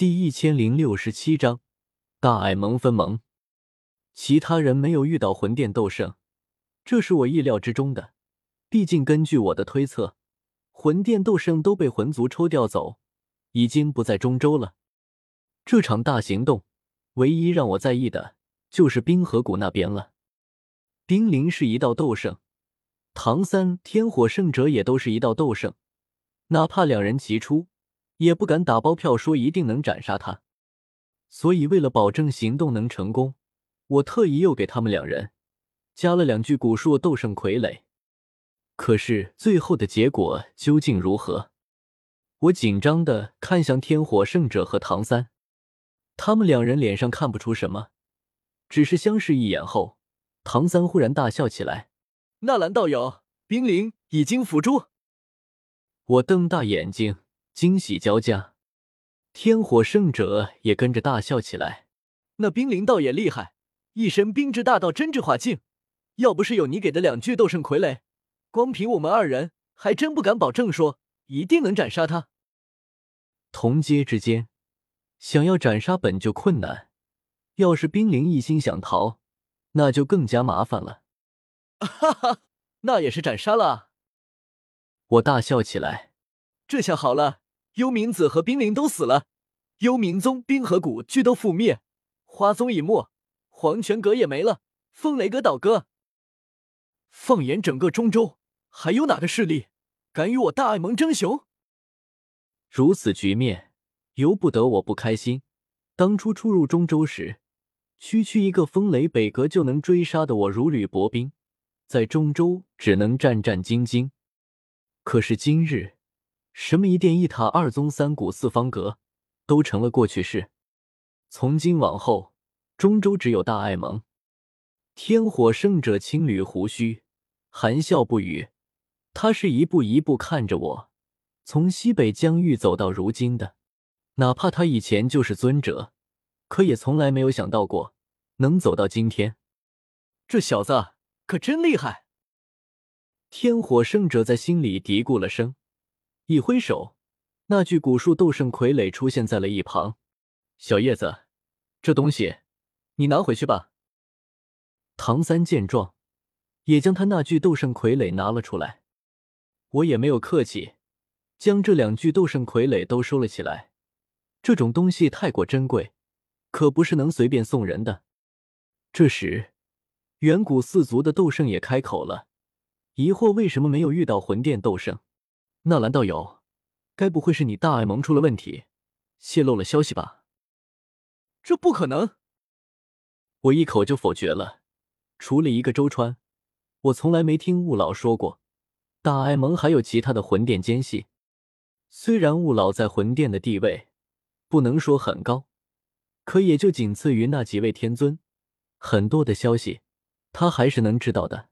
第一千零六十七章大爱萌分萌。其他人没有遇到魂殿斗圣，这是我意料之中的。毕竟根据我的推测，魂殿斗圣都被魂族抽调走，已经不在中州了。这场大行动，唯一让我在意的就是冰河谷那边了。冰灵是一道斗圣，唐三、天火圣者也都是一道斗圣，哪怕两人齐出。也不敢打包票说一定能斩杀他，所以为了保证行动能成功，我特意又给他们两人加了两具古树斗圣傀儡。可是最后的结果究竟如何？我紧张的看向天火圣者和唐三，他们两人脸上看不出什么，只是相视一眼后，唐三忽然大笑起来：“纳兰道友，冰灵已经辅助！”我瞪大眼睛。惊喜交加，天火圣者也跟着大笑起来。那冰灵倒也厉害，一身冰之大道真至化境，要不是有你给的两具斗圣傀儡，光凭我们二人还真不敢保证说一定能斩杀他。同阶之间，想要斩杀本就困难，要是冰灵一心想逃，那就更加麻烦了。哈哈，那也是斩杀了！我大笑起来，这下好了。幽冥子和冰灵都死了，幽冥宗、冰河谷俱都覆灭，花宗已没，黄泉阁也没了，风雷阁倒戈。放眼整个中州，还有哪个势力敢与我大爱盟争雄？如此局面，由不得我不开心。当初初入中州时，区区一个风雷北阁就能追杀的我如履薄冰，在中州只能战战兢兢。可是今日。什么一殿一塔二宗三谷四方阁，都成了过去式。从今往后，中州只有大爱盟。天火圣者轻捋胡须，含笑不语。他是一步一步看着我，从西北疆域走到如今的。哪怕他以前就是尊者，可也从来没有想到过能走到今天。这小子可真厉害！天火圣者在心里嘀咕了声。一挥手，那具古树斗圣傀儡出现在了一旁。小叶子，这东西你拿回去吧。唐三见状，也将他那具斗圣傀儡拿了出来。我也没有客气，将这两具斗圣傀儡都收了起来。这种东西太过珍贵，可不是能随便送人的。这时，远古四族的斗圣也开口了，疑惑为什么没有遇到魂殿斗圣。纳兰道友，该不会是你大爱盟出了问题，泄露了消息吧？这不可能！我一口就否决了。除了一个周川，我从来没听雾老说过大爱盟还有其他的魂殿奸细。虽然雾老在魂殿的地位不能说很高，可也就仅次于那几位天尊，很多的消息他还是能知道的。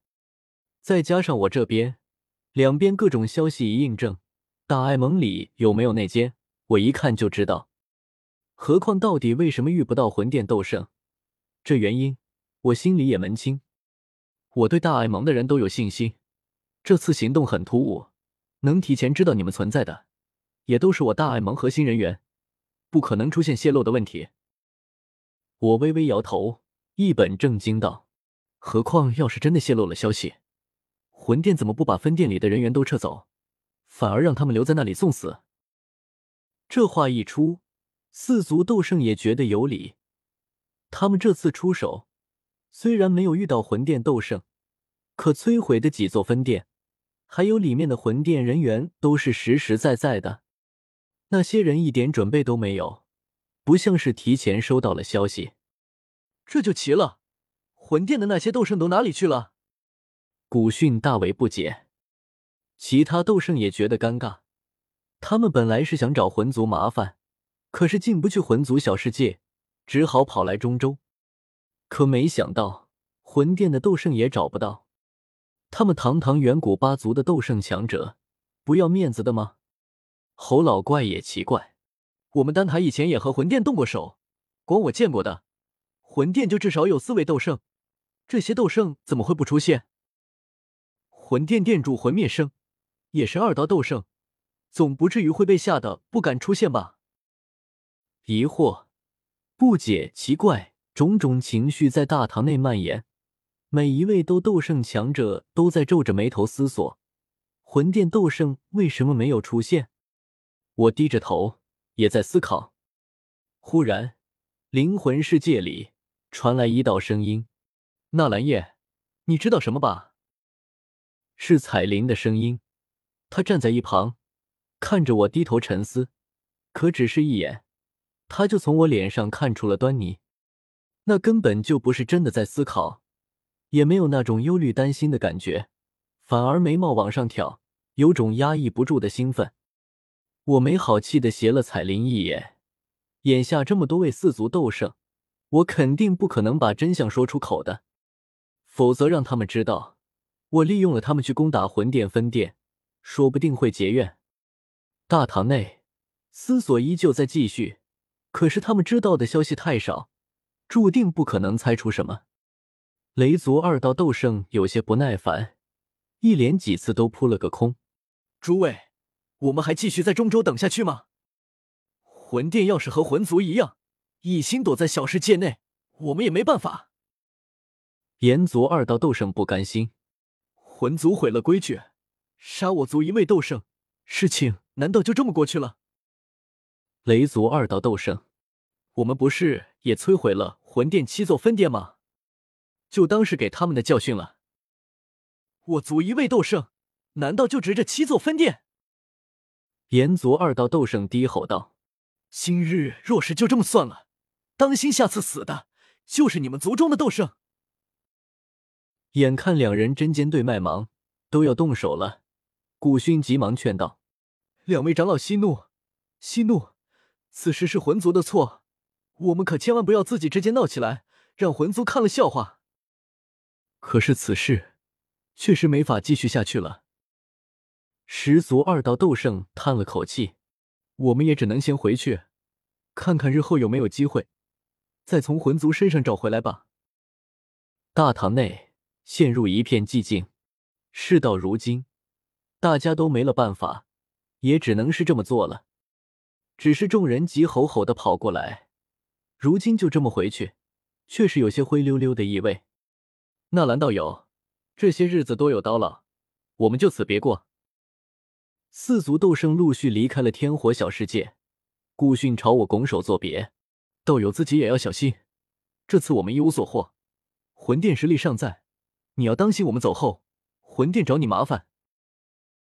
再加上我这边。两边各种消息一印证，大爱盟里有没有内奸，我一看就知道。何况到底为什么遇不到魂殿斗圣，这原因我心里也门清。我对大爱盟的人都有信心，这次行动很突兀，能提前知道你们存在的，也都是我大爱盟核心人员，不可能出现泄露的问题。我微微摇头，一本正经道：“何况要是真的泄露了消息。”魂殿怎么不把分店里的人员都撤走，反而让他们留在那里送死？这话一出，四族斗圣也觉得有理。他们这次出手，虽然没有遇到魂殿斗圣，可摧毁的几座分殿，还有里面的魂殿人员都是实实在在的。那些人一点准备都没有，不像是提前收到了消息。这就奇了，魂殿的那些斗圣都哪里去了？古训大为不解，其他斗圣也觉得尴尬。他们本来是想找魂族麻烦，可是进不去魂族小世界，只好跑来中州。可没想到，魂殿的斗圣也找不到。他们堂堂远古八族的斗圣强者，不要面子的吗？侯老怪也奇怪，我们丹台以前也和魂殿动过手，光我见过的，魂殿就至少有四位斗圣，这些斗圣怎么会不出现？魂殿殿主魂灭生也是二道斗圣，总不至于会被吓得不敢出现吧？疑惑、不解、奇怪，种种情绪在大堂内蔓延。每一位都斗圣强者都在皱着眉头思索：魂殿斗圣为什么没有出现？我低着头，也在思考。忽然，灵魂世界里传来一道声音：“纳兰叶，你知道什么吧？”是彩铃的声音。她站在一旁，看着我低头沉思。可只是一眼，她就从我脸上看出了端倪。那根本就不是真的在思考，也没有那种忧虑担心的感觉，反而眉毛往上挑，有种压抑不住的兴奋。我没好气的斜了彩铃一眼。眼下这么多位四族斗圣，我肯定不可能把真相说出口的，否则让他们知道我利用了他们去攻打魂殿分殿，说不定会结怨。大堂内思索依旧在继续，可是他们知道的消息太少，注定不可能猜出什么。雷族二道斗圣有些不耐烦，一连几次都扑了个空。诸位，我们还继续在中州等下去吗？魂殿要是和魂族一样，一心躲在小世界内，我们也没办法。炎族二道斗圣不甘心，魂族毁了规矩，杀我族一位斗圣，事情难道就这么过去了？雷族二道斗圣，我们不是也摧毁了魂殿七座分殿吗？就当是给他们的教训了。我族一位斗圣，难道就值这七座分殿？炎族二道斗圣低吼道。今日若是就这么算了，当心下次死的就是你们族中的斗圣。眼看两人针尖对麦芒，都要动手了，古勋急忙劝道：“两位长老息怒，息怒！此事是魂族的错，我们可千万不要自己之间闹起来，让魂族看了笑话。可是此事确实没法继续下去了。”十族二道斗圣叹了口气。我们也只能先回去，看看日后有没有机会，再从魂族身上找回来吧。大堂内陷入一片寂静。事到如今，大家都没了办法，也只能是这么做了。只是众人急吼吼的跑过来，如今就这么回去，却是有些灰溜溜的意味。纳兰道友，这些日子多有叨唠，我们就此别过。四族斗圣陆续离开了天火小世界，顾训朝我拱手作别：“道友自己也要小心，这次我们一无所获，魂殿实力尚在，你要当心我们走后，魂殿找你麻烦。”